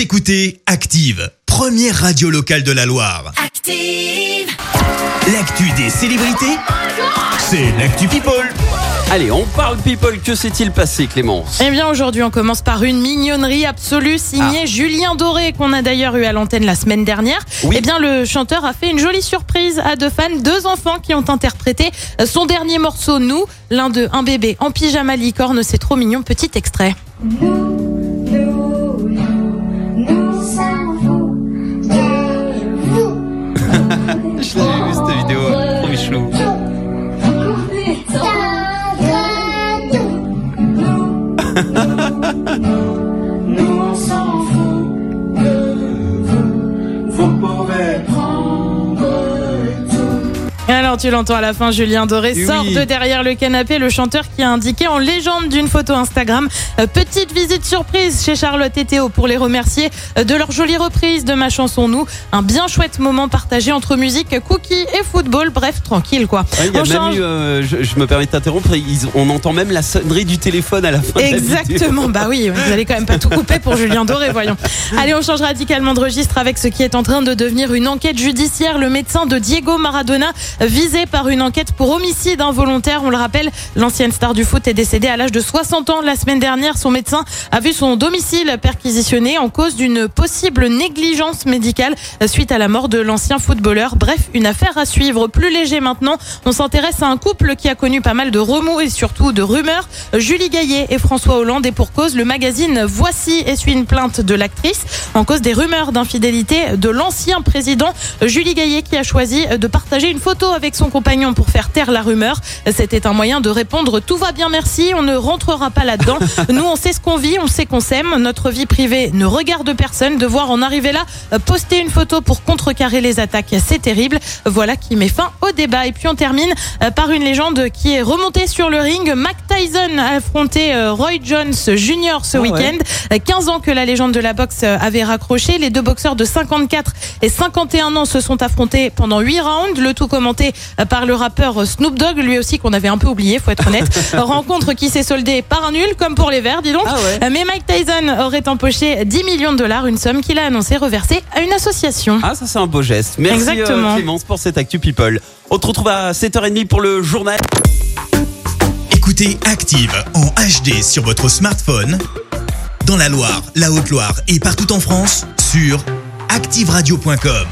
Vous écoutez Active, première radio locale de la Loire. Active. L'actu des célébrités, c'est l'actu People. Allez, on parle people. Que s'est-il passé, Clémence? Eh bien aujourd'hui on commence par une mignonnerie absolue signée Julien Doré qu'on a d'ailleurs eu à l'antenne la semaine dernière. Oui. Eh bien le chanteur a fait une jolie surprise à deux fans, deux enfants qui ont interprété son dernier morceau Nous, l'un d'eux un bébé en pyjama licorne, c'est trop mignon, petit extrait. Nous, Nous on Alors tu l'entends à la fin, Julien Doré sort de derrière le canapé, le chanteur qui a indiqué en légende d'une photo Instagram euh, petite visite surprise chez Charlotte et Théo pour les remercier euh, de leur jolie reprise de ma chanson Nous, un bien chouette moment partagé entre musique, cookies et football, bref tranquille quoi. Ouais, y a On même change- eu, euh, je, je me permets de t'interrompre, on entend même la sonnerie du téléphone à la fin de la vidéo. Exactement, bah oui, vous allez quand même pas tout couper pour Julien Doré, voyons. Allez, on change radicalement de registre avec ce qui est en train de devenir une enquête judiciaire. Le médecin de Diego Maradona, visé par une enquête pour homicide involontaire. On le rappelle, l'ancienne star du foot est décédée à l'âge de 60 ans la semaine dernière. Son médecin a vu son domicile perquisitionné en cause d'une possible négligence médicale suite à la mort de l'ancien footballeur. Bref, une affaire à suivre. Plus léger maintenant, on s'intéresse à un couple qui a connu pas mal de remous et surtout de rumeurs. Julie Gaillet et François Hollande et pour cause, le magazine Voici essuie une plainte de l'actrice en cause des rumeurs d'infidélité de l'ancien président Julie Gaillet qui a choisi de partager une photo avec son compagnon pour faire taire la rumeur. C'était un moyen de répondre tout va bien merci, on ne rentrera pas là-dedans. Nous on sait ce qu'on vit, on sait qu'on s'aime, notre vie privée ne regarde personne. Devoir en arriver là, euh, poster une photo pour contrecarrer les attaques, c'est terrible. Voilà qui met fin au débat. Et puis on termine euh, par une légende qui est remontée sur le ring. Mac Tyson a affronté euh, Roy Jones Jr. ce Ah week-end. Euh, 15 ans que la légende de la boxe euh, avait raccroché. Les deux boxeurs de 54 et 51 ans se sont affrontés pendant 8 rounds. Le tout commenté euh, par le rappeur Snoop Dogg, lui aussi qu'on avait un peu oublié, faut être honnête. Rencontre qui s'est soldée par un nul, comme pour les Verts, dis donc. Ah ouais. Euh, Mais Mike Tyson aurait empoché 10 millions de dollars, une somme qu'il a annoncé reversée à une association. Ah, ça c'est un beau geste. Merci Exactement. euh, Clémence pour cette Actu People. On te retrouve à 7h30 pour le journal. Écoutez Active en HD sur votre smartphone, dans la Loire, la Haute-Loire et partout en France, sur activeradio.com.